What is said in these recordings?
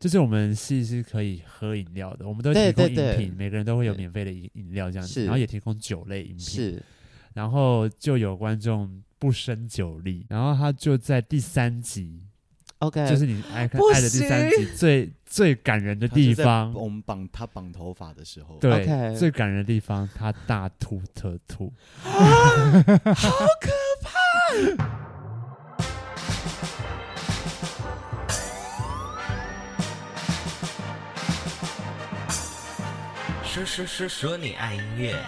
就是我们系是可以喝饮料的，我们都提供饮品，对对对，每个人都会有免费的饮饮料这样子，然后也提供酒类饮品。是，然后就有观众不胜酒力，然后他就在第三集。OK，就是你爱看爱的第三集最最感人的地方。我们绑他绑头发的时候，对，okay. 最感人的地方，他大吐特吐，啊、好可怕！说说说说你爱音乐。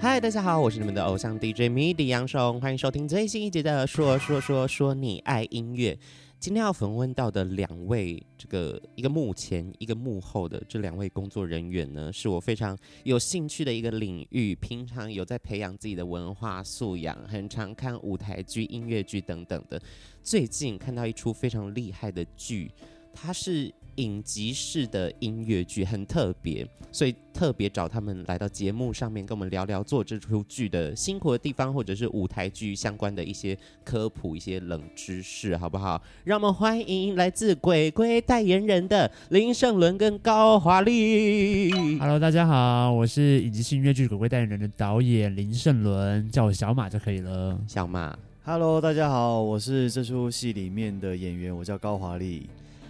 嗨，大家好，我是你们的偶像 DJ MIDI 杨松，欢迎收听最新一集的说说说说你爱音乐。今天要访问到的两位，这个一个幕前一个幕后的这两位工作人员呢，是我非常有兴趣的一个领域。平常有在培养自己的文化素养，很常看舞台剧、音乐剧等等的。最近看到一出非常厉害的剧，它是。影集式的音乐剧很特别，所以特别找他们来到节目上面，跟我们聊聊做这出剧的辛苦的地方，或者是舞台剧相关的一些科普、一些冷知识，好不好？让我们欢迎来自鬼鬼代言人的林胜伦跟高华丽。Hello，大家好，我是影集式音乐剧鬼鬼代言人的导演林胜伦，叫我小马就可以了。小马，Hello，大家好，我是这出戏里面的演员，我叫高华丽。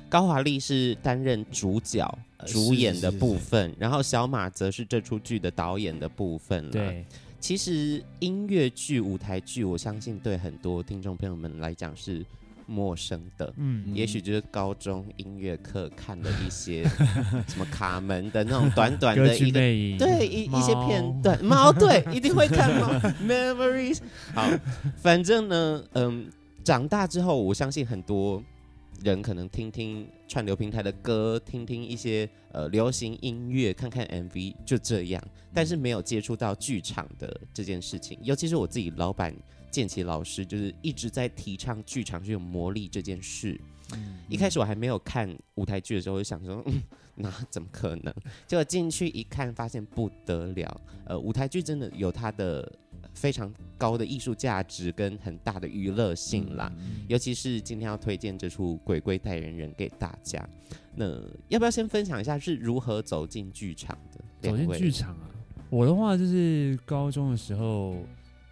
高华丽是担任主角、主演的部分，是是是是，然后小马则是这出剧的导演的部分。对，其实音乐剧、舞台剧，我相信对很多听众朋友们来讲是陌生的。嗯，也许就是高中音乐课看的一些 什么卡门的那种短短的一个对一一些片段。猫对，一定会看猫 Memories。好，反正呢，嗯，长大之后，我相信很多。人可能听听串流平台的歌，听听一些呃流行音乐，看看 MV，就这样。但是没有接触到剧场的这件事情，尤其是我自己老板建奇老师，就是一直在提倡剧场是有魔力这件事。嗯，一开始我还没有看舞台剧的时候，我就想说，嗯，那怎么可能？结果进去一看，发现不得了。呃，舞台剧真的有它的。非常高的艺术价值跟很大的娱乐性啦，嗯，尤其是今天要推荐这出《鬼鬼代言人》给大家。那要不要先分享一下是如何走进剧场的？走进剧场啊，我的话就是高中的时候，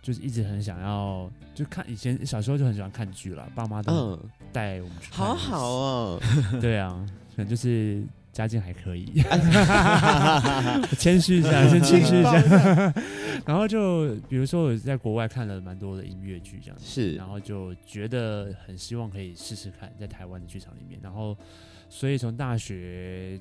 就是一直很想要就看，以前小时候就很喜欢看剧了，爸妈都带我们去看，好好哦。对啊，可能就是。家境还可以，谦虚一下，先谦虚一下。然后就比如说我在国外看了蛮多的音乐剧，这样子是，然后就觉得很希望可以试试看在台湾的剧场里面。然后所以从大学，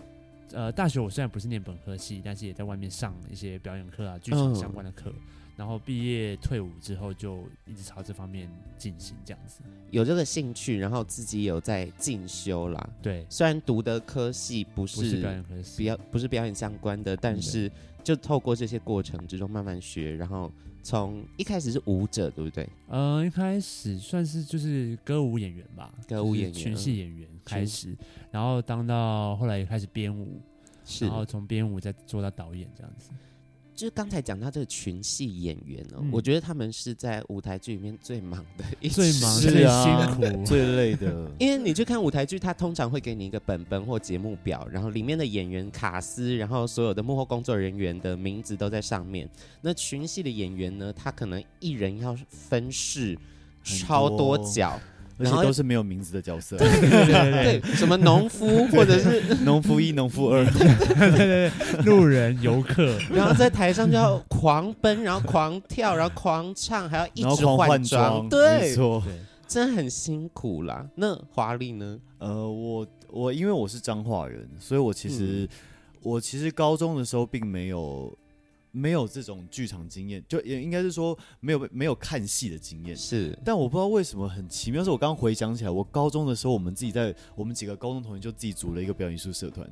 呃，大学我虽然不是念本科系，但是也在外面上一些表演课啊，剧场相关的课。嗯然后毕业退伍之后，就一直朝这方面进行，这样子。有这个兴趣，然后自己有在进修啦。对，虽然读的科系不是，表演科系，表不是表演相关的，但是就透过这些过程之中慢慢学，然后从一开始是舞者，对不对？呃，一开始算是就是歌舞演员吧，歌舞演员、就是、群戏演员开始，然后当到后来也开始编舞，是，然后从编舞再做到导演这样子。就是刚才讲到这个群戏演员哦、喔嗯，我觉得他们是在舞台剧里面最忙的一，最忙、最辛苦、最累的。因为你去看舞台剧，他通常会给你一个本本或节目表，然后里面的演员卡司，然后所有的幕后工作人员的名字都在上面。那群戏的演员呢，他可能一人要分饰超多角。而且都是没有名字的角色，对对对对，对，什么农夫或者是农夫一、农夫二，对对对，路人、游客，然后在台上就要狂奔，然后狂跳，然后狂唱，还要一直换装，对，没错，真的很辛苦啦。那华丽呢？呃，我我因为我是彰化人，所以我其实、嗯、我其实高中的时候并没有。没有这种剧场经验，就也应该是说没有没有看戏的经验。是，但我不知道为什么很奇妙，是我刚刚回想起来，我高中的时候，我们自己在我们几个高中同学就自己组了一个表演艺术社团，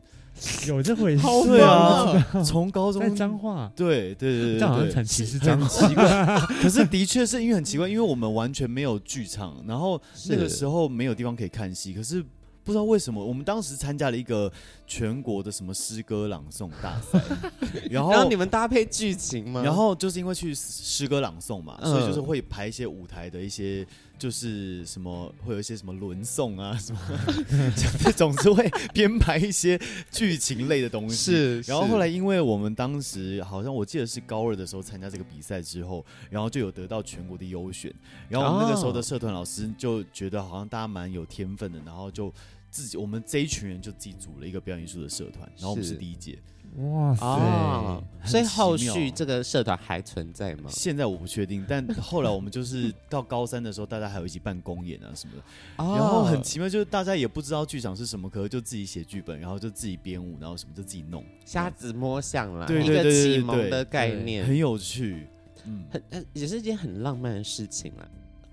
有这回事？对啊，从高中在彰化，对对对对，这好像很奇怪，很奇怪。可是的确是因为很奇怪，因为我们完全没有剧场，然后那个时候没有地方可以看戏，可是。不知道为什么，我们当时参加了一个全国的什么诗歌朗诵大赛，然后，然后你们搭配剧情吗？然后就是因为去诗歌朗诵嘛，嗯，所以就是会排一些舞台的一些就是什么会有一些什么轮送啊 什么，总是会编排一些剧情类的东西。是，然后后来因为我们当时好像我记得是高二的时候参加这个比赛之后，然后就有得到全国的优选。然后我们那个时候的社团老师就觉得好像大家蛮有天分的，然后就自己我们这一群人就自己组了一个表演艺术的社团，然后我们是第一届。哇塞！哦、所以后续这个社团还存在吗？现在我不确定，但后来我们就是到高三的时候，大家还有一起办公演啊什么的。哦、然后很奇妙，就是大家也不知道剧场是什么，可是就自己写剧本，然后就自己编舞，然后什么就自己弄，瞎子摸象啦，对，一个启蒙的概念，很有趣，嗯，很很也是一件很浪漫的事情啦。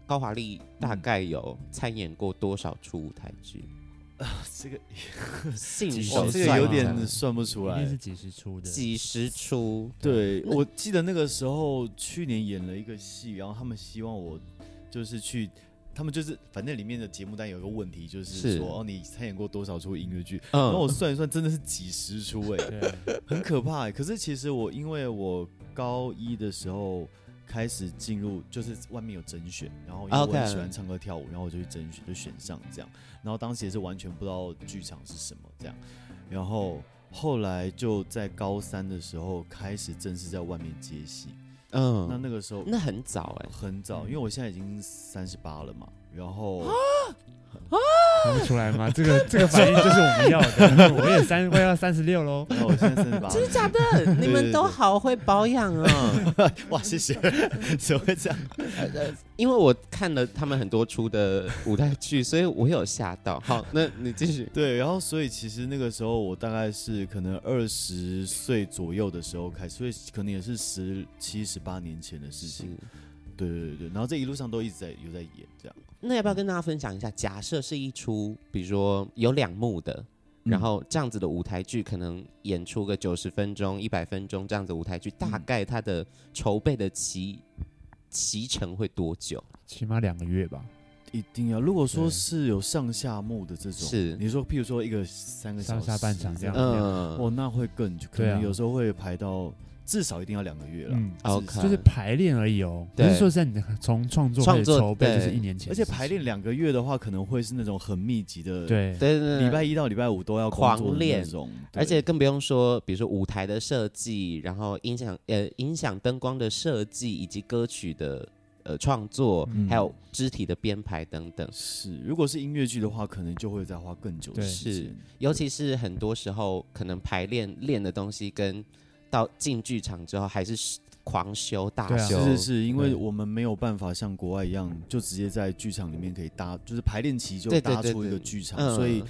高华丽大概有参演过多少出舞台剧？啊，这个信手这个有点算不出来，是几十出的，几十出。对，我记得那个时候去年演了一个戏，然后他们希望我就是去，他们就是反正里面的节目单有一个问题，就是说哦，你参演过多少出音乐剧？然后我算一算，真的是几十出哎，很可怕哎。可是其实我因为我高一的时候。开始进入就是外面有甄选，然后因为我很喜欢唱歌跳舞，然后我就去甄选，就选上这样。然后当时也是完全不知道剧场是什么这样。然后后来就在高三的时候开始正式在外面接戏。嗯，那那个时候那很早哎、欸，很早，因为我现在已经三十八了嘛。然后。啊，看不出来吗？这个 这个反应就是我们要的。我也三快要三十六喽，那我现在三十八。真的假的？你们都好会保养哦。哇，谢谢。怎么会这样？因为我看了他们很多出的舞台剧，所以我有吓到。好，那你继续。对，然后所以其实那个时候我大概是可能二十岁左右的时候开始，所以可能也是十七、十八年前的事情。对对对对，然后这一路上都一直在有在演这样。那要不要跟大家分享一下？假设是一出，比如说有两幕的，嗯、然后这样子的舞台剧，可能演出个九十分钟、一百分钟这样子舞台剧，大概它的筹备的期期程会多久？起码两个月吧。一定要。如果说是有上下幕的这种，是你说，譬如说一个三个小时上下半场这样，嗯，哦，那会更可能有时候会排到。至少一定要两个月了，嗯，OK，就是排练而已哦。不是说在你从创作创作筹备就是一年前，而且排练两个月的话，可能会是那种很密集的，对对对，礼拜一到礼拜五都要狂练那种，而且更不用说，比如说舞台的设计，然后音响呃音响灯光的设计，以及歌曲的呃创作，还有肢体的编排等等。是，如果是音乐剧的话，可能就会再花更久的时间。是，尤其是很多时候，可能排练练的东西跟。到进剧场之后还是狂修大修，是是是，因为我们没有办法像国外一样，就直接在剧场里面可以搭，就是排练期就搭出一个剧场，所以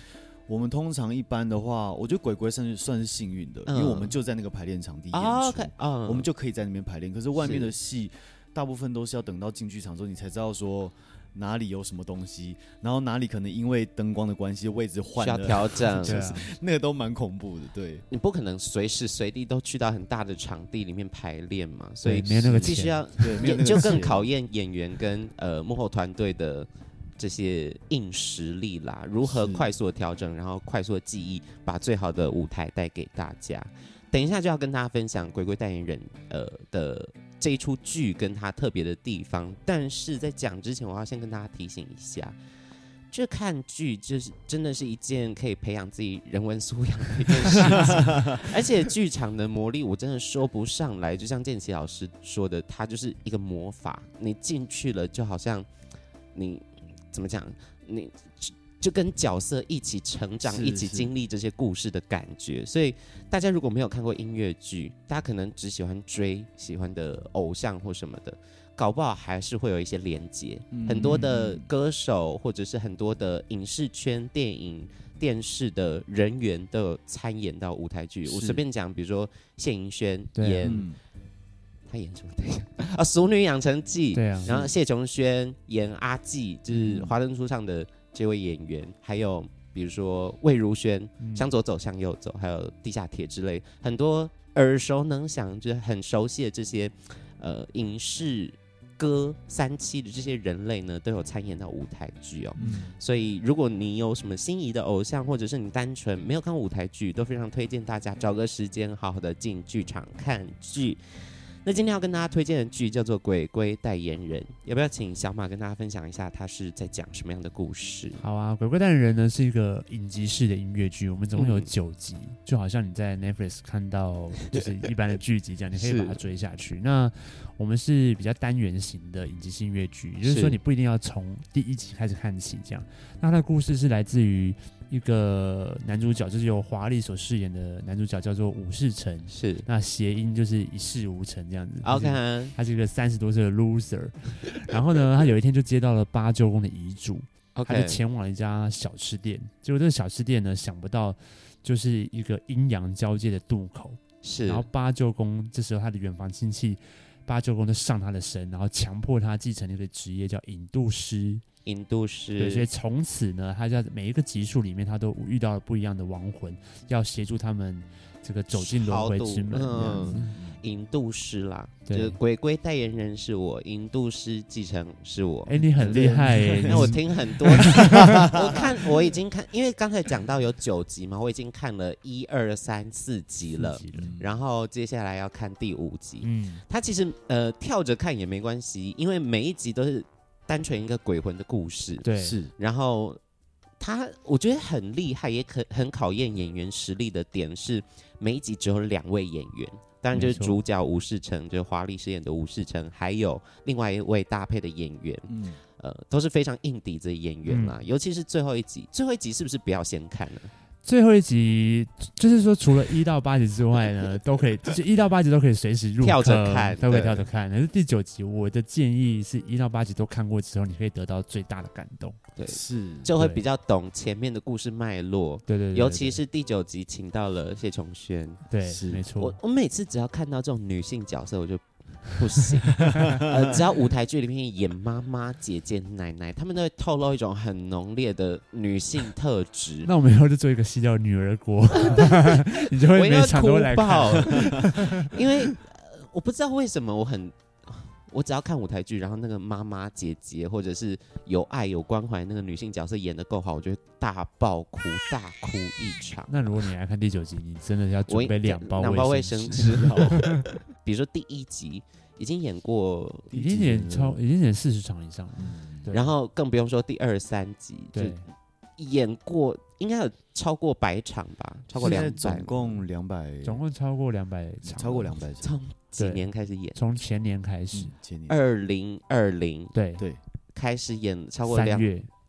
我们通常一般的话，我觉得鬼鬼算是算是幸运的，因为我们就在那个排练场地演出，我们就可以在那边排练。可是外面的戏，大部分都是要等到进剧场之后，你才知道说。哪里有什么东西，然后哪里可能因为灯光的关系位置换了，需要调整，就是那个都蛮恐怖的。对，你不可能随时随地都去到很大的场地里面排练嘛，所以没有那个必须要对，就更考验演员跟呃幕后团队的这些硬实力啦，如何快速的调整，然后快速的记忆，把最好的舞台带给大家。等一下就要跟大家分享鬼鬼代言人呃的。这一出剧跟它特别的地方，但是在讲之前，我要先跟大家提醒一下，这看剧就是真的是一件可以培养自己人文素养的一件事情，而且剧场的魔力我真的说不上来，就像建奇老师说的，它就是一个魔法，你进去了就好像你怎么讲你。就跟角色一起成长，一起经历这些故事的感觉。所以大家如果没有看过音乐剧，大家可能只喜欢追喜欢的偶像或什么的，搞不好还是会有一些连接。嗯、很多的歌手或者是很多的影视圈、电影、电视的人员都有参演到舞台剧。我随便讲，比如说谢盈萱演，嗯、他演什么？对啊，《熟女养成记》。对啊。然后谢琼轩演阿季，就是《华灯初上》的。这位演员，还有比如说魏如萱，嗯、向左走，向右走，还有地下铁之类，很多耳熟能详，就是很熟悉的这些呃影视歌三期的这些人类呢，都有参演到舞台剧哦。嗯、所以如果你有什么心仪的偶像，或者是你单纯没有看舞台剧，都非常推荐大家找个时间好好的进剧场看剧。那今天要跟大家推荐的剧叫做《鬼鬼代言人》，要不要请小马跟大家分享一下，他是在讲什么样的故事？好啊，《鬼鬼代言人》呢是一个影集式的音乐剧，我们总共有九集，嗯，就好像你在 Netflix 看到就是一般的剧集这样，你可以把它追下去。那我们是比较单元型的影集性音乐剧，也就是说你不一定要从第一集开始看起，这样。那它的故事是来自于。一个男主角就是由华丽所饰演的男主角叫做武士成，是那谐音就是一事无成这样子。OK，他是一个三十多岁的 loser，然后呢，他有一天就接到了八舅公的遗嘱.他就前往了一家小吃店。结果这个小吃店呢，想不到就是一个阴阳交界的渡口，是。然后八舅公这时候他的远房亲戚八舅公就上他的身，然后强迫他继承一个职业叫引渡师。引渡师，对，所以从此呢，他在每一个集数里面，他都遇到了不一样的亡魂，要协助他们这个走进轮回之门。嗯，引渡师啦，就是鬼鬼代言人是我，引渡师继承是我。哎、欸，你很厉害 哎！那我听很多，我看我已经看，因为刚才讲到有九集嘛，我已经看了一二三四集了，集了，然后接下来要看第五集。嗯，他其实呃跳着看也没关系，因为每一集都是。单纯一个鬼魂的故事，对，是。然后他我觉得很厉害，也可很考验演员实力的点是，每一集只有两位演员，当然就是主角吴世成，就是华丽饰演的吴世成，还有另外一位搭配的演员，嗯，呃，都是非常硬底子的演员嘛、嗯。尤其是最后一集，最后一集是不是不要先看了？最后一集就是说，除了一到八集之外呢，都可以，就是一到八集都可以随时入跳着看，都可以跳着看。但是第九集，我的建议是一到八集都看过之后，你可以得到最大的感动。对，是就会比较懂前面的故事脉络。对对，对，对，对，尤其是第九集请到了谢琼轩，对，是没错。我我每次只要看到这种女性角色，我就。不行，呃，只要舞台剧里面演妈妈、姐姐、奶奶，他们都会透露一种很浓烈的女性特质。那我们以后就做一个戏叫《女儿国》，你就会每场都来看。因为、呃、我不知道为什么我很。我只要看舞台剧，然后那个妈妈、姐姐，或者是有爱、有关怀那个女性角色演的够好，我就会大爆哭、大哭一场。那如果你来看第九集，你真的要准备两包两包卫生纸。比如说第一集已经演过，已经演超，已经演四十场以上。嗯，然后更不用说第二三集，对，演过应该有超过百场吧？超过两百，总共两百，总共超过两百场，超过两百场。从几年开始演？从前年开始，嗯、前年二零二零，对对，开始演超过两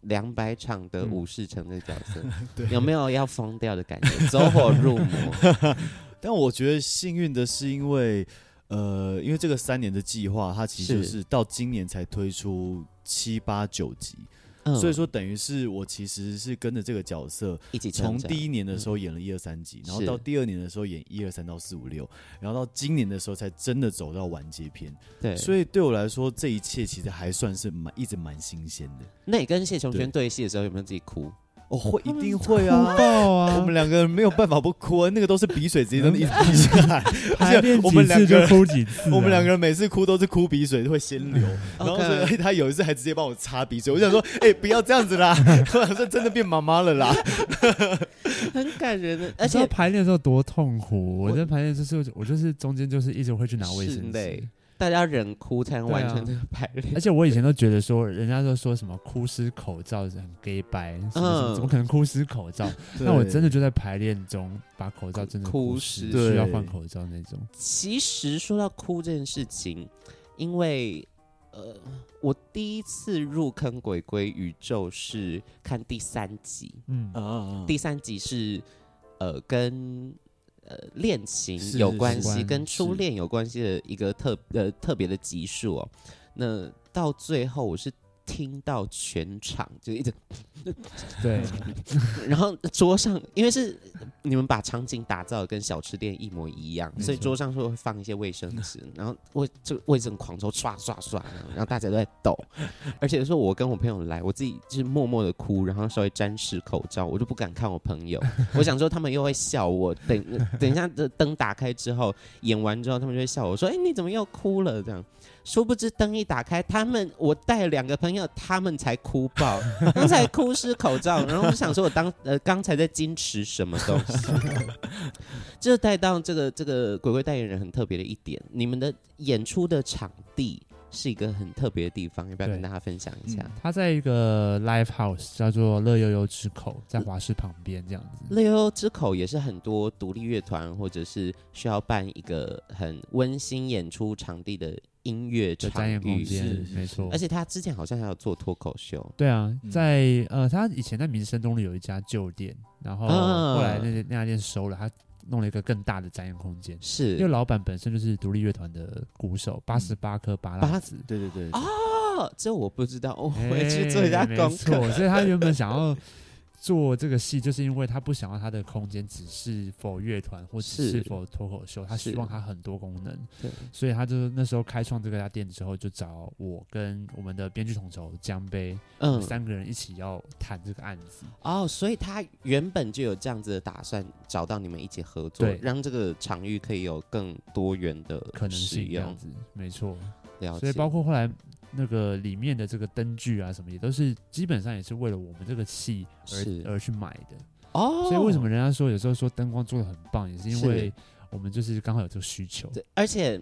两百场的武士城的角色，嗯、有没有要疯掉的感觉？走火入魔。但我觉得幸运的是，因为呃，因为这个三年的计划，它其实就是到今年才推出七八九集。嗯、所以说，等于是我其实是跟着这个角色一起从第一年的时候演了一二三集，然后到第二年的时候演一二三到四五六，然后到今年的时候才真的走到完结篇。对，所以对我来说，这一切其实还算是蛮一直蛮新鲜的。那你跟谢琼轩对戏的时候有没有自己哭？我、哦、会一定会啊！啊我们两个人没有办法不哭啊，那个都是鼻水直接都一直滴下来。而且我们两个人哭几次，我们两个人每次哭都是哭鼻水会先流，然后所以他有一次还直接帮我擦鼻水。我想说，哎、欸，不要这样子啦！我想说真的变妈妈了啦，很感人的。而且排练的时候多痛苦，我在排练就是我就是中间就是一直会去拿卫生纸。大家忍哭才能完成这个排练、啊，而且我以前都觉得说，人家都说什么哭湿口罩是很 gay 白，嗯，怎么可能哭湿口罩？那我真的就在排练中把口罩真的哭湿，需要换口罩那种。其实说到哭这件事情，因为呃，我第一次入坑鬼鬼宇宙是看第三集，嗯啊，第三集是呃跟。呃，恋情有关系，跟初恋有关系的一个特呃特别的集数哦。那到最后，我是听到全场就一直。对，然后桌上因为是你们把场景打造的跟小吃店一模一样，所以桌上会会放一些卫生纸，然后卫这卫生狂抽刷刷刷，然后大家都在抖，而且说我跟我朋友来，我自己就是默默的哭，然后稍微沾湿口罩，我就不敢看我朋友，我想说他们又会笑我，等 等一下这灯打开之后演完之后，他们就会笑我说，哎，你怎么又哭了这样？殊不知灯一打开，他们我带两个朋友，他们才哭爆，刚才哭湿口罩，然后我想说我当呃刚才在矜持什么东西？这带到这个这个鬼鬼代言人很特别的一点，你们的演出的场地。是一个很特别的地方，要不要跟大家分享一下？嗯、它在一个 live house，叫做乐悠悠之口，在华师旁边这样子。乐悠悠之口也是很多独立乐团或者是需要办一个很温馨演出场地的音乐展演空间，没错。而且他之前好像还有做脱口秀。对啊，在呃，他以前在民生东路有一家旧店，然后后来那那家店收了，他。弄了一个更大的展演空间，是因为老板本身就是独立乐团的鼓手，八十八颗八拉子，对对对，哦，这我不知道，我回去做一下功课，欸、所以他原本想要。做这个戏，就是因为他不想要他的空间只是否乐团或者是否脱口秀，他希望他很多功能。对，所以他就那时候开创这个家店之后，就找我跟我们的编剧统筹江杯，嗯，三个人一起要谈这个案子。哦，所以他原本就有这样子的打算，找到你们一起合作，对，让这个场域可以有更多元的可能性，这样子，没错。了解。所以包括后来。那个里面的这个灯具啊，什么也都是基本上也是为了我们这个戏而而去买的哦。所以为什么人家说有时候说灯光做的很棒，也是因为我们就是刚好有这个需求。对，而且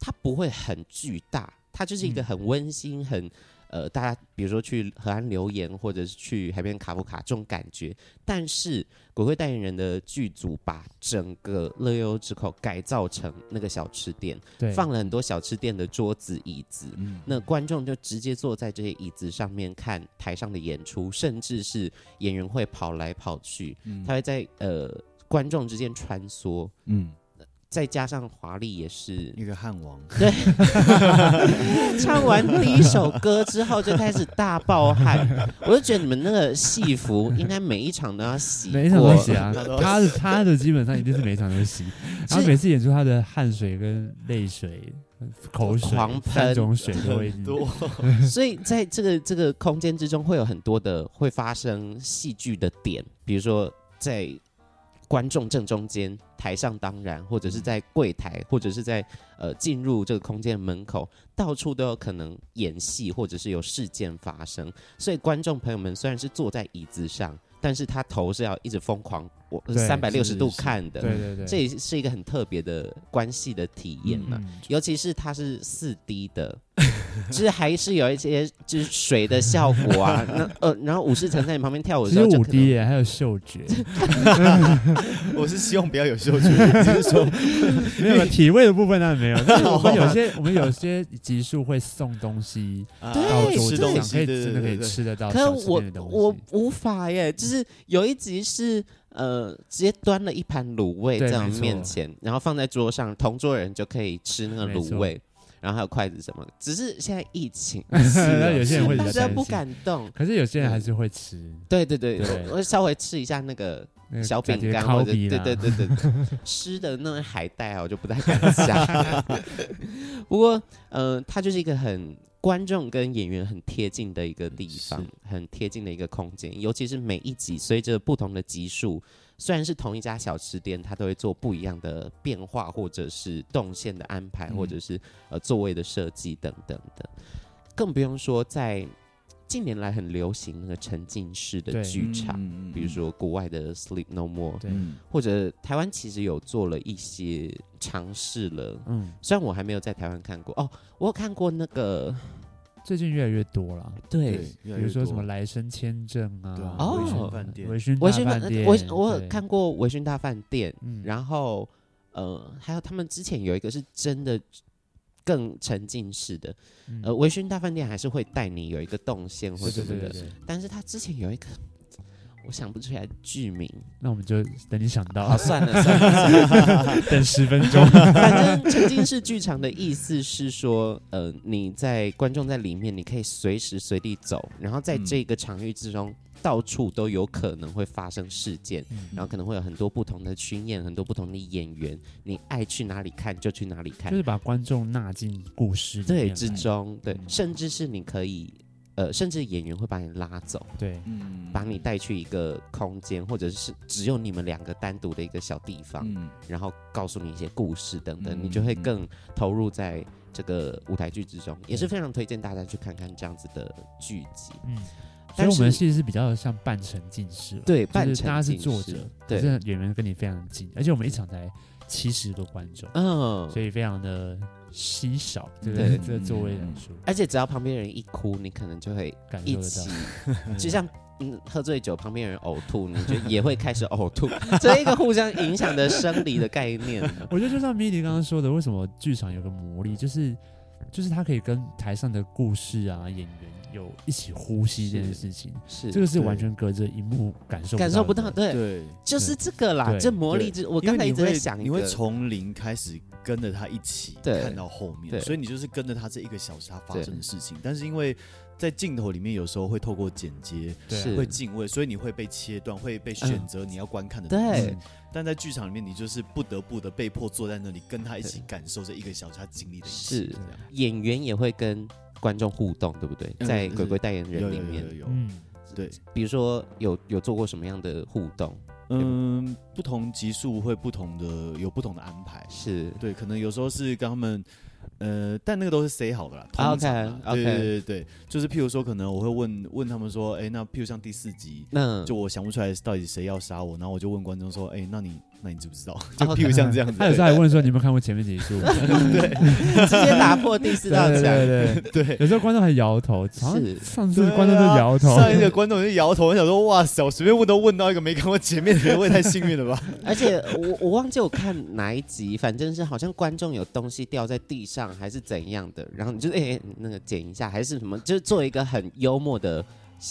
它不会很巨大，它就是一个很温馨、很。嗯呃，大家比如说去河岸留言，或者是去海边卡夫卡这种感觉，但是鬼会代言人的剧组把整个乐悠悠之口改造成那个小吃店，放了很多小吃店的桌子椅子，嗯，那观众就直接坐在这些椅子上面看台上的演出，甚至是演员会跑来跑去，嗯，他会在呃观众之间穿梭，嗯。再加上华丽也是一个汉王，对，唱完第一首歌之后就开始大爆汗，我就觉得你们那个戏服应该每一场都要洗，每一场都洗啊。他的他的基本上一定是每一场都洗，然后每次演出他的汗水跟泪水、口水狂喷，三种水都会多，所以在这个这个空间之中会有很多的会发生戏剧的点，比如说在。观众正中间，台上当然，或者是在柜台，或者是在呃进入这个空间的门口，到处都有可能演戏，或者是有事件发生。所以观众朋友们虽然是坐在椅子上。但是他头是要一直疯狂，我三百六十度看的，对对对，这也是一个很特别的关系的体验嘛。嗯、尤其是它是四 D 的，就是还是有一些就是水的效果啊。那呃，然后武士城在你旁边跳舞的时候，就五 D 耶，还有嗅觉。我是希望不要有嗅觉，只是说 没有体味的部分当然没有。但是我们有些我们有些集数会送东西到桌子上，可以真的可以吃得到。可是我我无法耶。就是有一集是呃，直接端了一盘卤味在我们面前，然后放在桌上，同桌人就可以吃那个卤味，然后还有筷子什么。只是现在疫情，那有些人会大家不敢动，可是有些人还是会吃。对对对，我，我稍微吃一下那个小饼干或者对对对对吃的那种海带啊，我就不太敢下。不过，嗯、呃，它就是一个很。观众跟演员很贴近的一个地方，很贴近的一个空间。尤其是每一集随着不同的集数，虽然是同一家小吃店，它都会做不一样的变化，或者是动线的安排，或者是呃座位的设计等等的。更不用说在近年来很流行那个沉浸式的剧场，比如说国外的 Sleep No More，或者台湾其实有做了一些尝试了。嗯，虽然我还没有在台湾看过哦，我有看过那个。最近越来越多了，对，比如说什么来生签证啊，哦，微醺饭店，微醺大饭店，我我看过微醺大饭店，然后呃，还有他们之前有一个是真的更沉浸式的，呃，微醺大饭店还是会带你有一个动线或者什么的，但是他之前有一个。我想不出来剧名，那我们就等你想到。好，算了算了，算了 等十分钟。反正沉浸式剧场的意思是说，呃，你在观众在里面，你可以随时随地走，然后在这个场域之中，嗯、到处都有可能会发生事件，嗯、然后可能会有很多不同的群演，很多不同的演员，你爱去哪里看就去哪里看，就是把观众纳进故事对之中，对，嗯、甚至是你可以。呃，甚至演员会把你拉走，对，嗯，把你带去一个空间，或者是只有你们两个单独的一个小地方，嗯，然后告诉你一些故事等等，嗯，你就会更投入在这个舞台剧之中，也是非常推荐大家去看看这样子的剧集。嗯，所以我们其实是比较像半沉浸式，对，就是半沉浸式，大家是坐着，对，演员跟你非常近，而且我们一场才七十个观众，嗯，所以非常的稀少，对不对？这个座位人数，而且只要旁边人一哭，你可能就会一起，就像。嗯，喝醉酒旁边人呕吐，你就也会开始呕吐，这一个互相影响的生理的概念。我觉得就像米迪刚刚说的，为什么剧场有个魔力，就是就是他可以跟台上的故事啊、演员有一起呼吸这件事情，是，是这个是完全隔着荧幕感受感受不到，对。对，就是这个啦，这魔力就我刚才一直在想，你会从零开始跟着他一起看到后面，所以你就是跟着他这一个小时他发生的事情，但是因为。在镜头里面，有时候会透过剪接，对，会敬畏，所以你会被切断，会被选择你要观看的东西。对，但在剧场里面，你就是不得不的被迫坐在那里，跟他一起感受这一个小时他经历的一切。是，演员也会跟观众互动，对不对？在鬼鬼代言人里面，有，嗯，对。比如说，有有做过什么样的互动？嗯，不同集数会不同的，有不同的安排。是对，可能有时候是跟他们。呃，但那个都是 say 好的啦。通常啦，okay, okay. 对对对对，就是譬如说，可能我会问问他们说，哎、欸，那譬如像第四集，那就我想不出来到底谁要杀我，然后我就问观众说，哎、欸，那你。那你知不知道？就譬如像这样子，他有时候还问说：“你有没有看过前面几集？” 对，直接打破第四道墙。对对对，有时候观众还摇头。是上次观众就摇头，上一个观众就摇头。我想说：“哇塞，我随便问都问到一个没看过前面的人，我也太幸运了吧！” 而且我我忘记我看哪一集，反正是好像观众有东西掉在地上，还是怎样的，然后你就哎那个捡一下，还是什么，就是做一个很幽默的。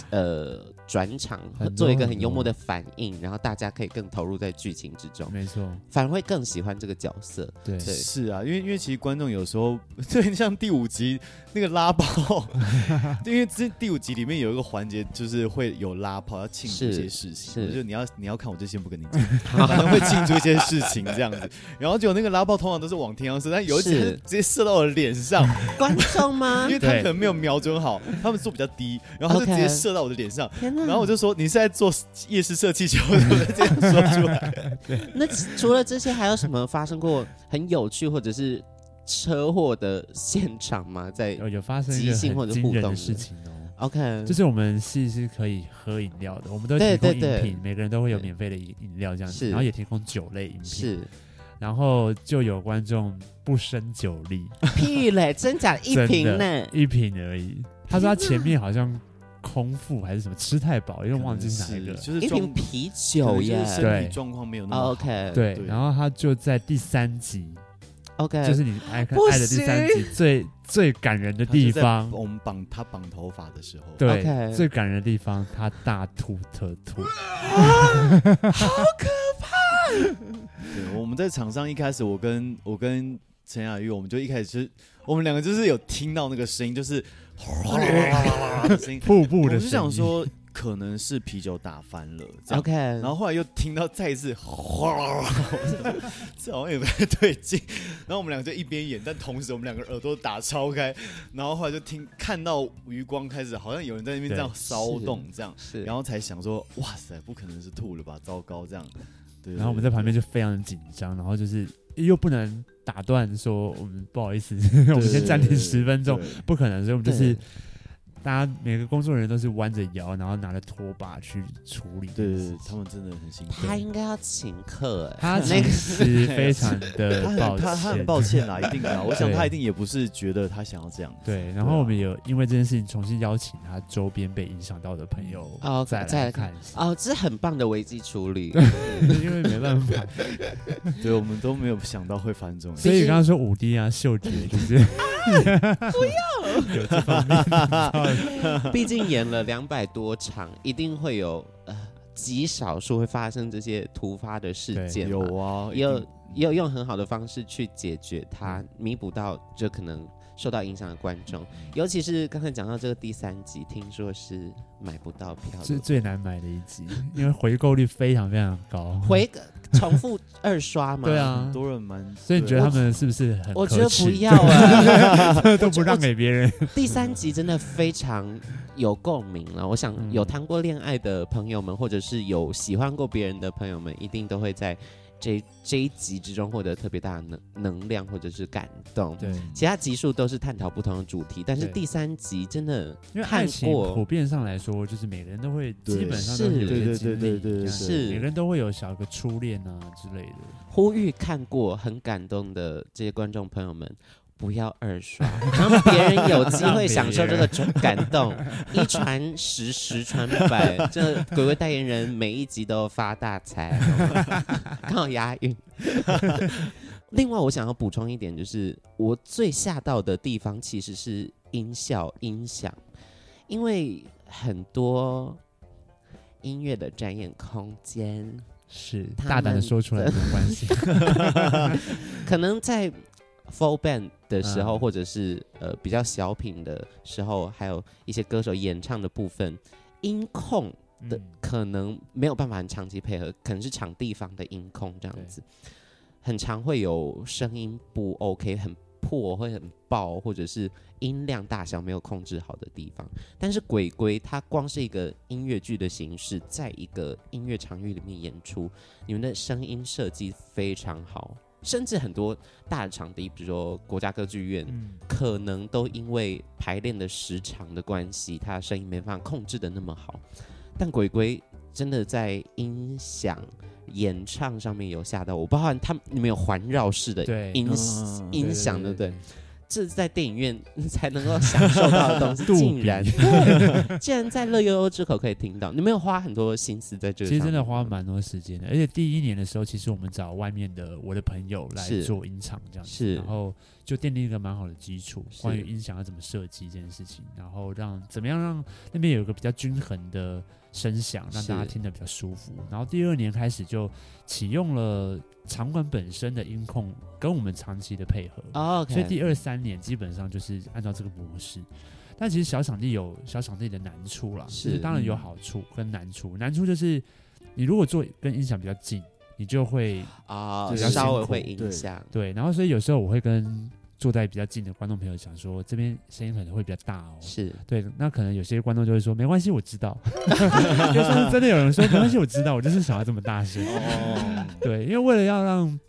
呃，转场做一个很幽默的反应，然后大家可以更投入在剧情之中。没错，反而会更喜欢这个角色。对，对是啊，因为因为其实观众有时候，对，像第五集那个拉炮，因为这第五集里面有一个环节，就是会有拉炮要庆祝一些事情，是，就你要你要看，我就先不跟你讲，可能会庆祝一些事情这样子。然后就那个拉炮通常都是往天上射，但有一次直接射到我的脸上。观众吗？因为他可能没有瞄准好，他们坐比较低，然后他就直接。射到我的脸上，然后我就说：“你是在做夜市射气球？”是不是这样说出来？那除了这些，还有什么发生过很有趣或者是车祸的现场吗？在有发生即兴或者互动的事情哦。OK，就是我们戏是可以喝饮料的，我们都提供饮品，每个人都会有免费的饮饮料这样子，然后也提供酒类饮品。是，然后就有观众不胜酒力，屁嘞，真假 一瓶呢？一瓶而已。他说他前面好像。空腹还是什么吃太饱，因为忘记是哪一个，就是一瓶啤酒呀，对，状况没有那么 OK，对，然后他就在第三集，OK，就是你爱看爱的第三集最最感人的地方，我们绑他绑头发的时候，对，最感人的地方，他大吐特吐，好可怕！对，我们在场上一开始，我跟我跟陈雅玉，我们就一开始就是我们两个就是有听到那个声音，就是。瀑布的声音，我是想说可能是啤酒打翻了，OK。然后后来又听到再一次，哗啦啦，这好像也不太对劲。然后我们两个就一边演，但同时我们两个耳朵打超开。然后后来就听看到余光开始，好像有人在那边这样骚动，这样，是。然后才想说，哇塞，不可能是吐了吧？糟糕，这样。对。然后我们在旁边就非常紧张，然后就是又不能。打断说，我们不好意思，我们先暂停十分钟，不可能，所以我们就是。大家每个工作人员都是弯着腰，然后拿着拖把去处理。对对对，他们真的很辛苦。他应该要请客，他其实非常的抱歉，他很抱歉啦，一定的。我想他一定也不是觉得他想要这样。对，然后我们有因为这件事情重新邀请他周边被影响到的朋友哦，再来看哦，这是很棒的危机处理。因为没办法，对，我们都没有想到会发生这种。所以刚刚说五 D 啊，嗅觉就是不要有这方面。毕竟演了两百多场，一定会有呃极少数会发生这些突发的事件。有啊，也有也有用很好的方式去解决它，弥补到这可能受到影响的观众。尤其是刚才讲到这个第三集，听说是买不到票，是最难买的一集，因为回购率非常非常高。回重复二刷嘛？对啊，很多人蛮，所以你觉得他们是不是很？我觉得不要啊，都不让给别人。第三集真的非常有共鸣了。我想有谈过恋爱的朋友们，或者是有喜欢过别人的朋友们，一定都会在这这一集之中获得特别大的能能量或者是感动。对，其他集数都是探讨不同的主题，但是第三集真的因为爱情普遍上来说，就是每个人都会基本上都有些经历，是每个人都会有小一个初恋啊之类的。呼吁看过很感动的这些观众朋友们。不要二刷，让别人有机会享受这个感动。一传十，十传百，这鬼鬼代言人每一集都发大财，刚好押韵。另外，我想要补充一点，就是我最吓到的地方其实是音效音响，因为很多音乐的展演空间是大胆的说出来没关系，可能在。Full band 的时候，嗯、或者是呃比较小品的时候，还有一些歌手演唱的部分，音控的可能没有办法很长期配合，可能是场地方的音控这样子，很常会有声音不 OK，很破，会很爆，或者是音量大小没有控制好的地方。但是鬼鬼它光是一个音乐剧的形式，在一个音乐场域里面演出，你们的声音设计非常好。甚至很多大的场地，比如说国家歌剧院，嗯、可能都因为排练的时长的关系，它声音没办法控制的那么好。但鬼鬼真的在音响演唱上面有吓到我，包含他们里面有环绕式的音音响，对不对？这是在电影院才能够享受到的东西，竟然竟然在乐悠悠之口可以听到。你没有花很多心思在这里？其实真的花蛮多时间的。而且第一年的时候，其实我们找外面的我的朋友来做音场这样子，是然后就奠定一个蛮好的基础，关于音响要怎么设计这件事情，然后让怎么样让那边有一个比较均衡的声响，让大家听得比较舒服。然后第二年开始就启用了。场馆本身的音控跟我们长期的配合，oh. 所以第二三年基本上就是按照这个模式。但其实小场地有小场地的难处啦，是当然有好处跟难处。难处就是你如果做跟音响比较近，你就会啊、oh, 稍微会影响。对，然后所以有时候我会跟。坐在比较近的观众朋友讲说，这边声音可能会比较大哦。是对，那可能有些观众就会说，没关系，我知道。就算是真的有人说，没关系，我知道，我就是想要这么大声。哦，对，因为为了要让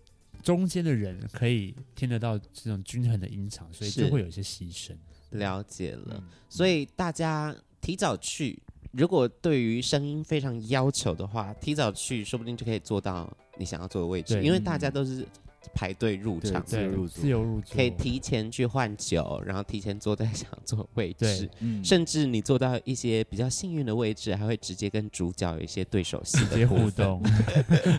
中间的人可以听得到这种均衡的音场，所以就会有一些牺牲。了解了，嗯、所以大家提早去，如果对于声音非常要求的话，提早去，说不定就可以坐到你想要坐的位置，对因为大家都是。排队入场，自由入座，自由入座，可以提前去换酒，然后提前坐在想坐的位置，嗯、甚至你坐到一些比较幸运的位置，还会直接跟主角有一些对手戏的互动。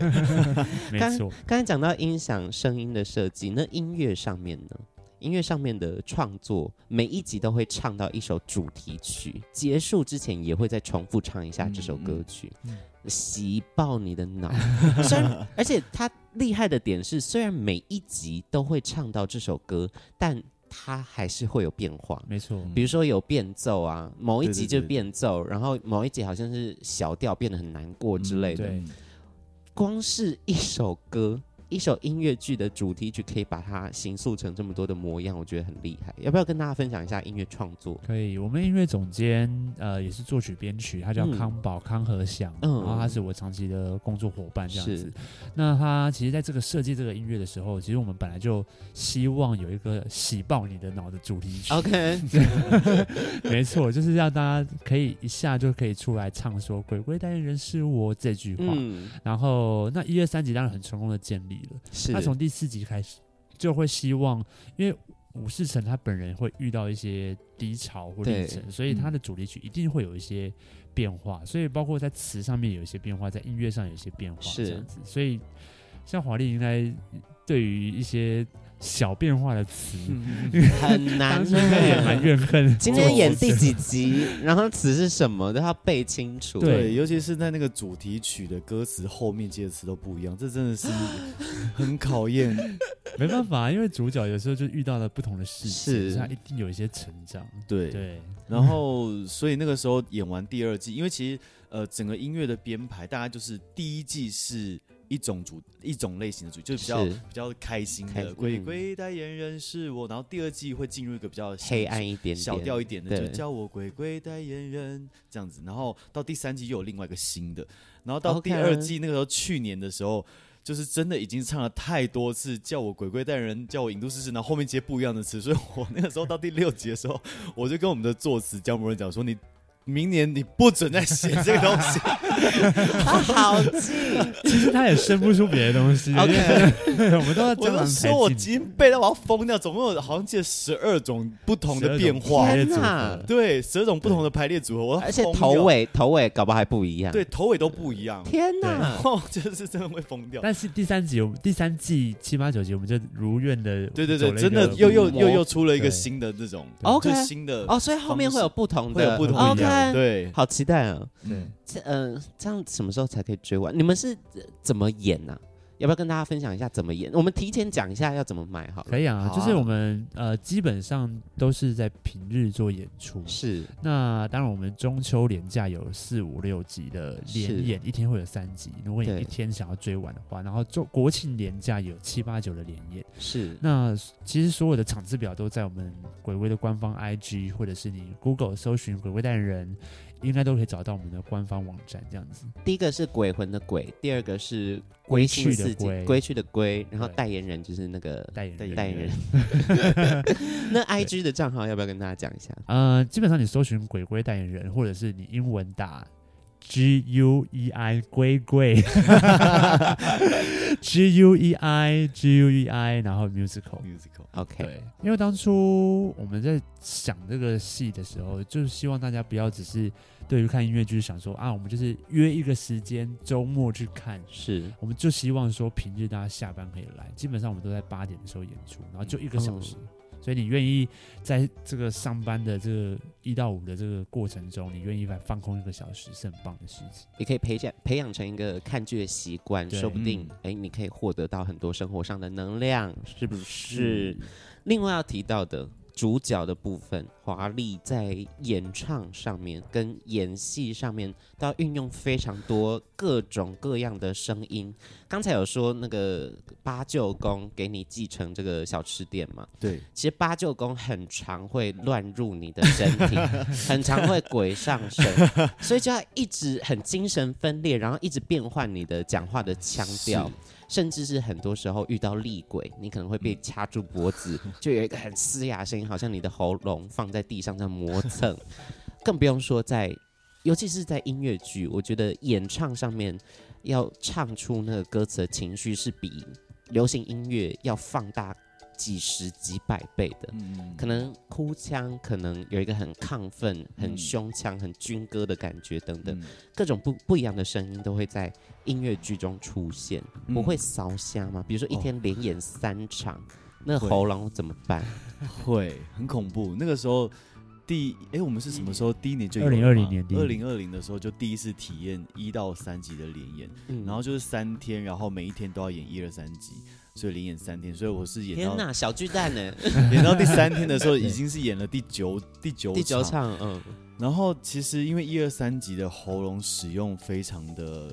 没错，刚才讲到音响声音的设计，那音乐上面呢？音乐上面的创作，每一集都会唱到一首主题曲，结束之前也会再重复唱一下这首歌曲。嗯嗯洗爆你的脑！虽然，而且他厉害的点是，虽然每一集都会唱到这首歌，但他还是会有变化。没错，比如说有变奏啊，某一集就变奏，然后某一集好像是小调变得很难过之类的。对，光是一首歌。一首音乐剧的主题曲可以把它形塑成这么多的模样，我觉得很厉害。要不要跟大家分享一下音乐创作？可以，我们音乐总监呃也是作曲编曲，他叫康宝、嗯、康和祥，嗯，然后他是我长期的工作伙伴这样子。那他其实在这个设计这个音乐的时候，其实我们本来就希望有一个洗爆你的脑的主题曲。OK，没错，就是让大家可以一下就可以出来唱说“鬼鬼代言人是我”这句话。嗯、然后那一二三集当然很成功的建立。是他从第四集开始就会希望，因为武士成他本人会遇到一些低潮或历程，所以他的主题曲一定会有一些变化，嗯、所以包括在词上面有一些变化，在音乐上有一些变化，这样子。所以像华丽应该对于一些。小变化的词、嗯、很难，应该也蛮怨恨。今天演第几集，然后词是什么都要背清楚。对，尤其是在那个主题曲的歌词后面接的词都不一样，这真的是 很考验。没办法，因为主角有时候就遇到了不同的事情，是他一定有一些成长。对对，然后所以那个时候演完第二季，因为其实呃整个音乐的编排，大概就是第一季是。一种主一种类型的主，就是比较是比较开心的。鬼鬼代言人是我，然后第二季会进入一个比较黑暗一点点、小调一点的，就叫我鬼鬼代言人这样子。然后到第三季又有另外一个新的，然后到第二季那个时候，去年的时候。就是真的已经唱了太多次，叫我鬼鬼代言人，叫我引渡诗诗，然后后面接不一样的词，所以我那个时候到第六集的时候，我就跟我们的作词姜博仁讲说你。明年你不准再写这个东西，他好记，其实他也生不出别的东西。OK，我们都要这样说，我已经背到我要疯掉，总共有好像记得十二种不同的变化，天哪，对，十二种不同的排列组合，我而且头尾头尾搞不好还不一样，对，头尾都不一样，天哪，就是真的会疯掉。但是第三集，我们第三季七八九集，我们就如愿的，对对对，真的又又又又出了一个新的这种，OK，新的哦，所以后面会有不同的，会有不同的。对，好期待啊！对，这嗯、呃，这样什么时候才可以追完？你们是怎么演呢、啊？要不要跟大家分享一下怎么演？我们提前讲一下要怎么买好了。可以啊，就是我们呃基本上都是在平日做演出。是。那当然，我们中秋连假有四五六集的连演，一天会有三集。如果你一天想要追完的话，然后中国庆连假有七八九的连演。是。那其实所有的场次表都在我们鬼威的官方 IG，或者是你 Google 搜寻“鬼威代言人”。应该都可以找到我们的官方网站，这样子。第一个是鬼魂的鬼，第二个是归去的归，归去的归，然后代言人就是那个代言人。代言人。那 IG 的账号要不要跟大家讲一下？呃，基本上你搜寻“鬼鬼代言人”，或者是你英文打 G U E I 龟龟，G U E I G U E I，然后 musical musical。OK，对，因为当初我们在想这个戏的时候，就是希望大家不要只是对于看音乐剧想说啊，我们就是约一个时间周末去看，是，我们就希望说平日大家下班可以来，基本上我们都在八点的时候演出，然后就一个小时，嗯、所以你愿意在这个上班的这个一到五的这个过程中，你愿意来放空一个小时，是很棒的事情。你可以培养培养成一个看剧的习惯，说不定哎、嗯，你可以获得到很多生活上的能量，是不是？嗯另外要提到的主角的部分，华丽在演唱上面跟演戏上面都要运用非常多各种各样的声音。刚才有说那个八舅公给你继承这个小吃店嘛？对，其实八舅公很常会乱入你的身体，很常会鬼上身，所以就要一直很精神分裂，然后一直变换你的讲话的腔调。甚至是很多时候遇到厉鬼，你可能会被掐住脖子，就有一个很嘶哑的声音，好像你的喉咙放在地上在磨蹭。更不用说在，尤其是在音乐剧，我觉得演唱上面要唱出那个歌词的情绪，是比流行音乐要放大。几十几百倍的，嗯、可能哭腔，可能有一个很亢奋、很胸腔、很军歌的感觉等等，嗯、各种不不一样的声音都会在音乐剧中出现。嗯、我会烧瞎吗？比如说一天连演三场，哦、那喉咙怎么办？会很恐怖。那个时候第哎、欸，我们是什么时候？第一年就二零二零年，二零二零的时候就第一次体验一到三集的连演，嗯、然后就是三天，然后每一天都要演一二三集。所以连演三天，所以我是演到天哪，小巨蛋呢？演到第三天的时候，已经是演了第九第九第九场，嗯。然后其实因为一二三集的喉咙使用非常的，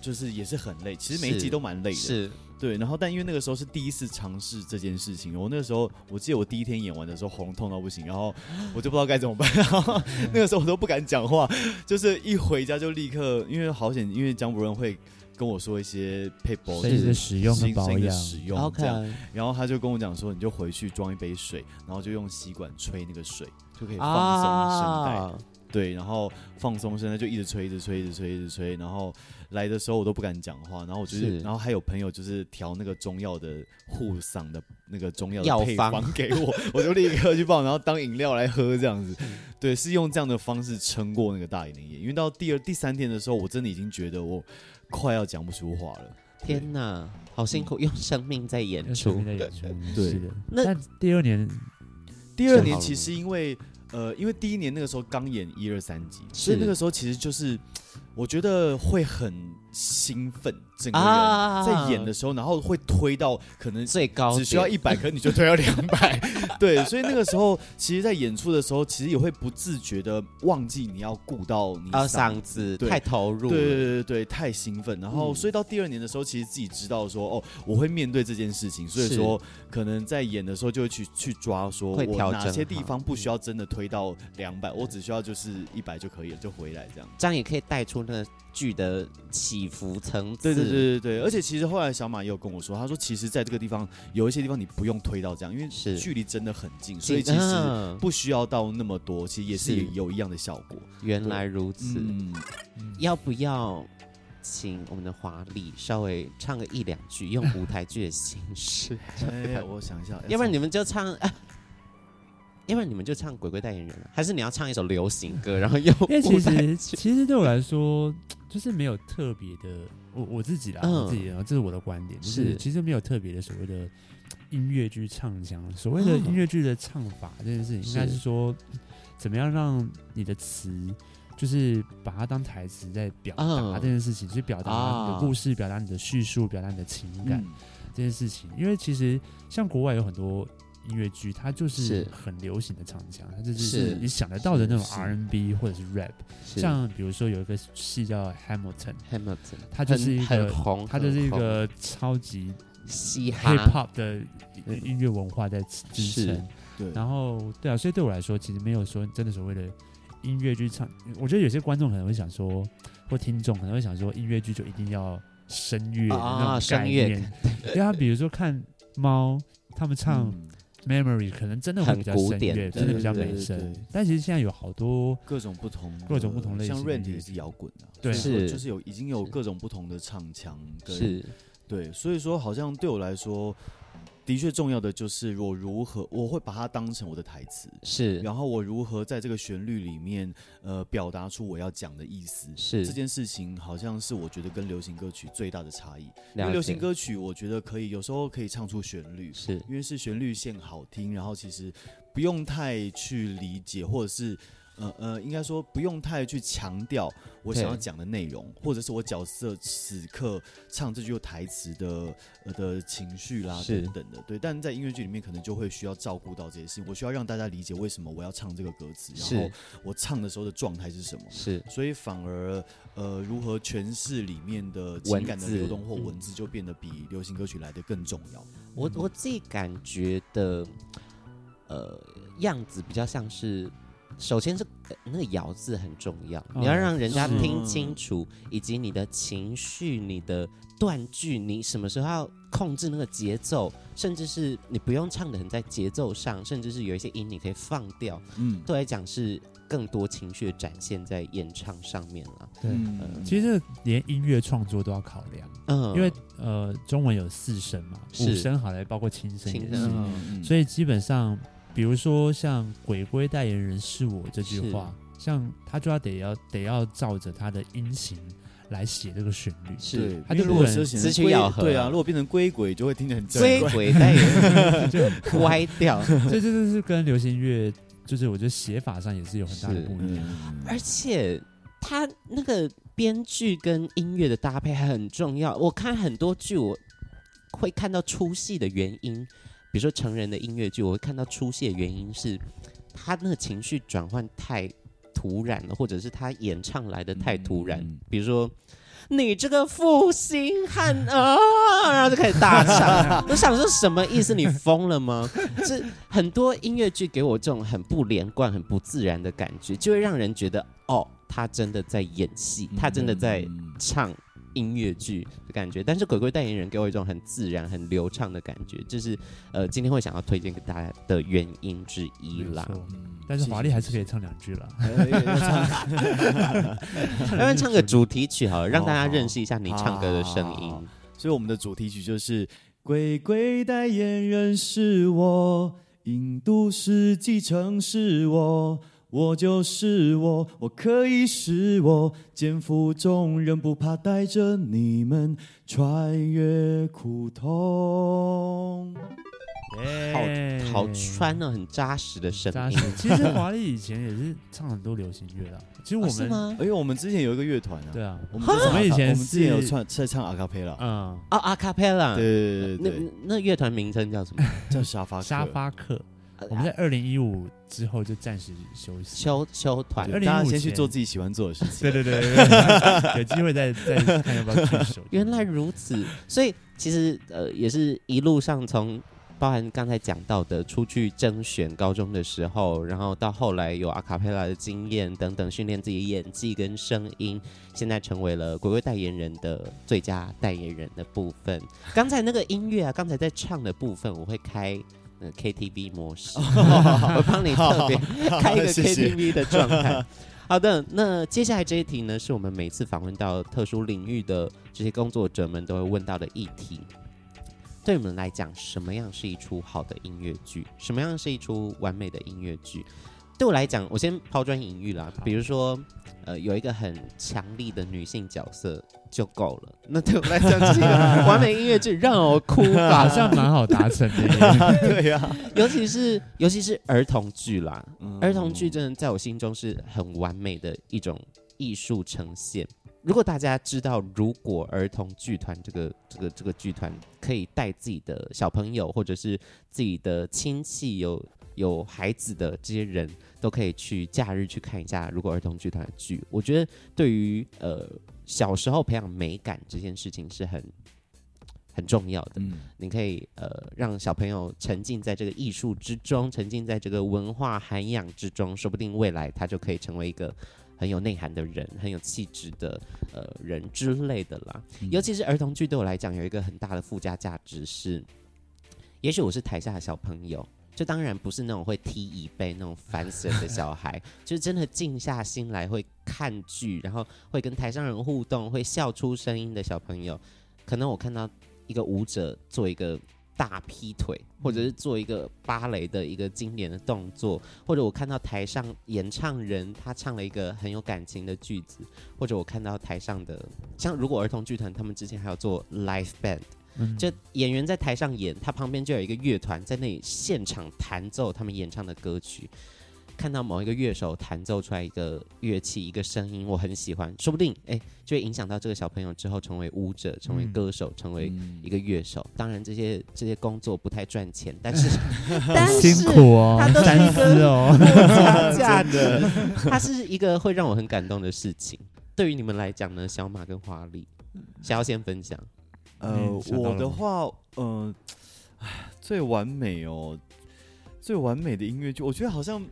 就是也是很累。其实每一集都蛮累的，是。对，然后但因为那个时候是第一次尝试这件事情，我那个时候我记得我第一天演完的时候喉咙痛到不行，然后我就不知道该怎么办，然后那个时候我都不敢讲话，就是一回家就立刻，因为好险，因为江博仁会。跟我说一些配播，声音的使用跟保养，使用这样，然后他就跟我讲说，你就回去装一杯水，然后就用吸管吹那个水，就可以放松声带。啊、对，然后放松声带就一直吹，一直吹，一直吹，一直吹。然后来的时候我都不敢讲话，然后我就是，是然后还有朋友就是调那个中药的护嗓的那个中药的配方给我，我就立刻去放，然后当饮料来喝这样子。对，是用这样的方式撑过那个大年夜。因为到第二、第三天的时候，我真的已经觉得我。快要讲不出话了！天哪，好辛苦，用生命在演出，在演出。对，是的。那第二年，第二年其实因为呃，因为第一年那个时候刚演一二三集，所以那个时候其实就是我觉得会很兴奋，整个人在演的时候，然后会推到可能最高，只需要一百，可能你就推到两百，对，所以那个时候，其实，在演出的时候，其实也会不自觉的忘记你要顾到你啊嗓子，太投入，对对对对，太兴奋。然后，所以到第二年的时候，其实自己知道说，哦，我会面对这件事情，所以说可能在演的时候就会去去抓，说我哪些地方不需要真的推到两百，我只需要就是一百就可以了，就回来这样。这样也可以带出那个剧的起伏层次。对对对对对，而且其实后来小马也有跟我说，他说其实在这个地方有一些地方你不用推到这样，因为距离真的很近，所以其实不需要到那么多，其实也是有一样的效果。原来如此，嗯，要不要请我们的华丽稍微唱个一两句，用舞台剧的形式？哎，我想一下，要不然你们就唱。要不然你们就唱《鬼鬼代言人》了，还是你要唱一首流行歌，然后用？因为其实其实对我来说，就是没有特别的，我我自己啦，嗯、我自己啊，这是我的观点，就是其实没有特别的所谓的音乐剧唱腔，所谓的音乐剧的唱法这件事情，应该是。说怎么样让你的词，就是把它当台词在表达这件事情，嗯、就是表达你的故事，表达你的叙述，表达你的情感、嗯、这件事情。因为其实像国外有很多。音乐剧它就是很流行的唱腔，它就是你想得到的那种 R&B 或者是 rap，像比如说有一个戏叫 Hamilton，Hamilton，它就是一个红，它就是一个超级嘻哈。Hip hop 的音乐文化在支撑。对，然后对啊，所以对我来说，其实没有说真的所谓的音乐剧唱。我觉得有些观众可能会想说，或听众可能会想说，音乐剧就一定要声乐那种概念，因为他比如说看猫，他们唱。Memory 可能真的会比较深乐，真的比较美声。但其实现在有好多各种不同、各种不同类型，像 Rent 也是摇滚的，对，是就是有已经有各种不同的唱腔，是，对，所以说好像对我来说。的确，重要的就是我如何，我会把它当成我的台词，是，然后我如何在这个旋律里面，呃，表达出我要讲的意思，是这件事情，好像是我觉得跟流行歌曲最大的差异。因为流行歌曲，我觉得可以有时候可以唱出旋律，是因为是旋律线好听，然后其实不用太去理解，或者是。呃呃，应该说不用太去强调我想要讲的内容，或者是我角色此刻唱这句台词的呃的情绪啦等等的，对。但在音乐剧里面，可能就会需要照顾到这些事情，我需要让大家理解为什么我要唱这个歌词，然后我唱的时候的状态是什么。是，所以反而呃，如何诠释里面的情感的流动或文字，就变得比流行歌曲来的更重要。我我自己感觉的呃样子比较像是。首先是那个咬字很重要，你要让人家听清楚，以及你的情绪、你的断句，你什么时候要控制那个节奏，甚至是你不用唱得很在节奏上，甚至是有一些音你可以放掉，嗯，对来讲是更多情绪展现在演唱上面了。对，其实连音乐创作都要考量，嗯，因为呃，中文有四声嘛，五声好来包括轻声也是，所以基本上。比如说像“鬼鬼代言人是我”这句话，像他就要得要得要照着他的音型来写这个旋律，是，他就如果词曲咬合，对啊，如果变成“鬼鬼”就会听得很鬼鬼代言人 就很歪掉，所以这就是跟流行乐，就是我觉得写法上也是有很大的不一样，而且他那个编剧跟音乐的搭配还很重要。我看很多剧，我会看到出戏的原因。比如说成人的音乐剧，我会看到出戏的原因是，他那个情绪转换太突然了，或者是他演唱来的太突然。嗯、比如说，你这个负心汉啊，然后就开始大唱。我想说什么意思？你疯了吗？是很多音乐剧给我这种很不连贯、很不自然的感觉，就会让人觉得，哦，他真的在演戏，他真的在唱。音乐剧的感觉，但是鬼鬼代言人给我一种很自然、很流畅的感觉，就是呃，今天会想要推荐给大家的原因之一啦。但是华丽还是可以唱两句了，要不然唱个主题曲好了，让大家认识一下你唱歌的声音。所以我们的主题曲就是鬼鬼代言人是我，印度世纪城是我。我就是我，我可以是我，肩负重任，不怕带着你们穿越苦痛。Yeah 好好穿呢，很扎实的声音。其实华丽以前也是唱很多流行乐的。其实我们，因为、哦、我们之前有一个乐团啊。对啊，我们我们以前我们之前有唱在唱阿卡贝拉。嗯，哦，阿卡贝拉。对对对对，那那乐团名称叫什么？叫沙发沙发客。我们在二零一五之后就暂时休息休休团，大家先去做自己喜欢做的事情。对对对，对，有机会再再看要不要去休。原来如此，所以其实呃也是一路上从。包含刚才讲到的出去甄选高中的时候，然后到后来有阿卡贝拉的经验等等，训练自己演技跟声音，现在成为了鬼鬼代言人的最佳代言人的部分。刚才那个音乐啊，刚才在唱的部分，我会开呃 KTV 模式，我帮你特别开一个 KTV 的状态。好的，那接下来这一题呢，是我们每次访问到特殊领域的这些工作者们都会问到的议题。对你们来讲，什么样是一出好的音乐剧？什么样是一出完美的音乐剧？对我来讲，我先抛砖引玉啦。比如说，呃，有一个很强力的女性角色就够了。那对我来讲，这个 完美音乐剧让我哭吧，好像蛮好达成的。对呀、啊，尤其是尤其是儿童剧啦，嗯、儿童剧真的在我心中是很完美的一种艺术呈现。如果大家知道，如果儿童剧团这个这个这个剧团可以带自己的小朋友，或者是自己的亲戚有有孩子的这些人，都可以去假日去看一下。如果儿童剧团的剧，我觉得对于呃小时候培养美感这件事情是很很重要的。嗯，你可以呃让小朋友沉浸在这个艺术之中，沉浸在这个文化涵养之中，说不定未来他就可以成为一个。很有内涵的人，很有气质的呃人之类的啦。嗯、尤其是儿童剧对我来讲有一个很大的附加价值是，也许我是台下的小朋友，就当然不是那种会踢椅背那种烦死人的小孩，就是真的静下心来会看剧，然后会跟台上人互动，会笑出声音的小朋友。可能我看到一个舞者做一个。大劈腿，或者是做一个芭蕾的一个经典的动作，或者我看到台上演唱人他唱了一个很有感情的句子，或者我看到台上的像如果儿童剧团他们之前还有做 live band，嗯，就演员在台上演，他旁边就有一个乐团在那里现场弹奏他们演唱的歌曲。看到某一个乐手弹奏出来一个乐器，一个声音，我很喜欢，说不定哎、欸，就会影响到这个小朋友之后成为舞者，成为歌手，嗯、成为一个乐手。当然，这些这些工作不太赚钱，但是 但是辛苦哦，它都是一个哦，价的，它是一个会让我很感动的事情。对于你们来讲呢，小马跟华丽，想要先分享？呃，我的话，呃，最完美哦，最完美的音乐剧，我觉得好像。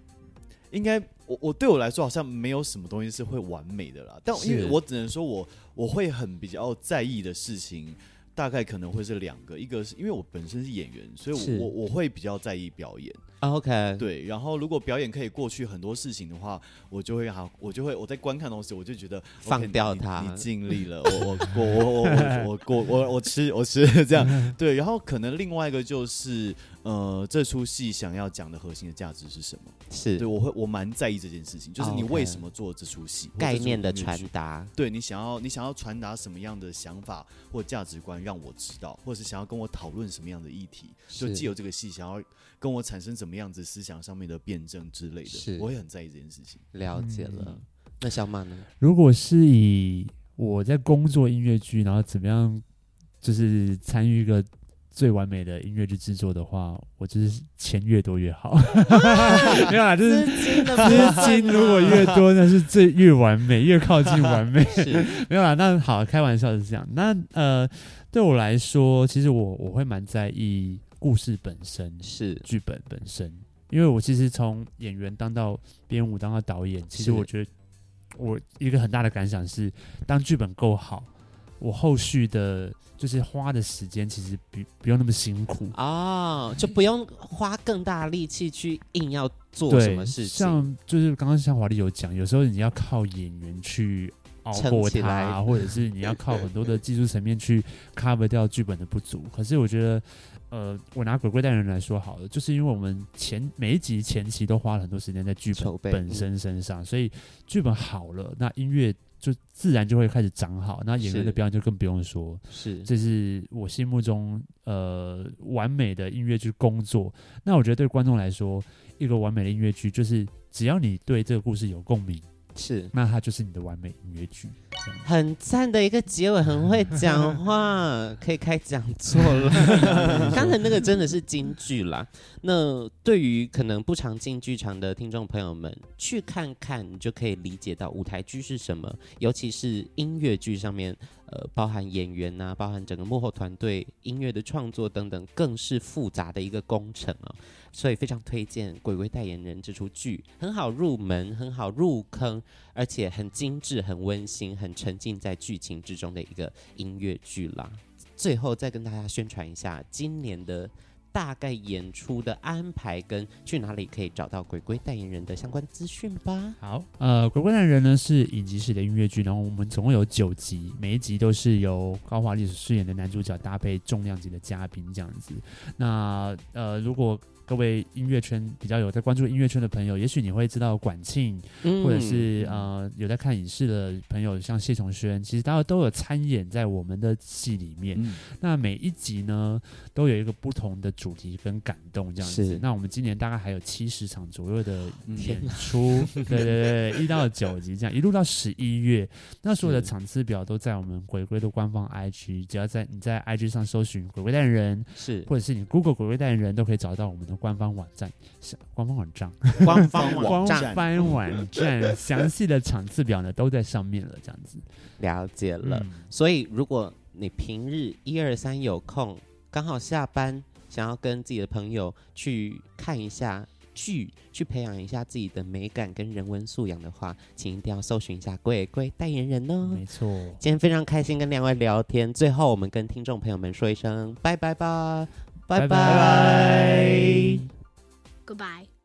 应该我我对我来说好像没有什么东西是会完美的啦，但因为我只能说我我会很比较在意的事情，大概可能会是两个，一个是因为我本身是演员，所以我我我会比较在意表演。OK，对，然后如果表演可以过去很多事情的话，我就会好，我就会我在观看东西，我就觉得放掉它，你尽力了，我我我我我我我我吃我吃这样，对，然后可能另外一个就是，呃，这出戏想要讲的核心的价值是什么？是对，我会我蛮在意这件事情，就是你为什么做这出戏，概念的传达，对你想要你想要传达什么样的想法或价值观让我知道，或者是想要跟我讨论什么样的议题，就既有这个戏想要。跟我产生怎么样子思想上面的辩证之类的，是，我也很在意这件事情。了解了，嗯、那小马呢？如果是以我在工作音乐剧，然后怎么样，就是参与一个。最完美的音乐剧制作的话，我就是钱越多越好。没有啦，就是资金如果越多，那是最越完美，越靠近完美。没有啦，那好，开玩笑是这样。那呃，对我来说，其实我我会蛮在意故事本身，是剧本本身，因为我其实从演员当到编舞，当到导演，其实我觉得我一个很大的感想是，当剧本够好。我后续的，就是花的时间，其实不不用那么辛苦啊，就不用花更大力气去硬要做什么事情。像就是刚刚像华丽有讲，有时候你要靠演员去熬过它，或者是你要靠很多的技术层面去 cover 掉剧本的不足。可是我觉得，呃，我拿鬼鬼代言人来说好了，就是因为我们前每一集前期都花了很多时间在剧本本身身上，所以剧本好了，那音乐。就自然就会开始长好，那演员的表演就更不用说，是，这是我心目中呃完美的音乐剧工作。那我觉得对观众来说，一个完美的音乐剧就是只要你对这个故事有共鸣，是，那它就是你的完美音乐剧。很赞的一个结尾，很会讲话，可以开讲座了。刚才那个真的是京剧啦。那对于可能不常进剧场的听众朋友们，去看看，你就可以理解到舞台剧是什么，尤其是音乐剧上面，呃，包含演员呐、啊，包含整个幕后团队、音乐的创作等等，更是复杂的一个工程啊。所以非常推荐《鬼鬼代言人》这出剧，很好入门，很好入坑，而且很精致、很温馨、很沉浸在剧情之中的一个音乐剧啦。最后再跟大家宣传一下今年的。大概演出的安排跟去哪里可以找到鬼鬼代言人的相关资讯吧。好，呃，鬼鬼代言人呢是影集式的音乐剧，然后我们总共有九集，每一集都是由高华丽所饰演的男主角搭配重量级的嘉宾这样子。那呃，如果各位音乐圈比较有在关注音乐圈的朋友，也许你会知道管庆，嗯、或者是呃有在看影视的朋友，像谢琼轩，其实大家都有参演在我们的戏里面。嗯、那每一集呢，都有一个不同的主题跟感动这样子。那我们今年大概还有七十场左右的演出，嗯、对对对，一到九集这样，一路到十一月。那所有的场次表都在我们回归的官方 IG，只要在你在 IG 上搜寻“鬼鬼代言人”，是或者是你 Google“ 鬼鬼代言人”，都可以找到我们的。官方网站，官方网站，官方网站，官方网站，详细的场次表呢都在上面了，这样子了解了。嗯、所以，如果你平日一二三有空，刚好下班，想要跟自己的朋友去看一下剧，去培养一下自己的美感跟人文素养的话，请一定要搜寻一下贵贵代言人哦。没错，今天非常开心跟两位聊天，最后我们跟听众朋友们说一声拜拜吧。拜拜。Goodbye。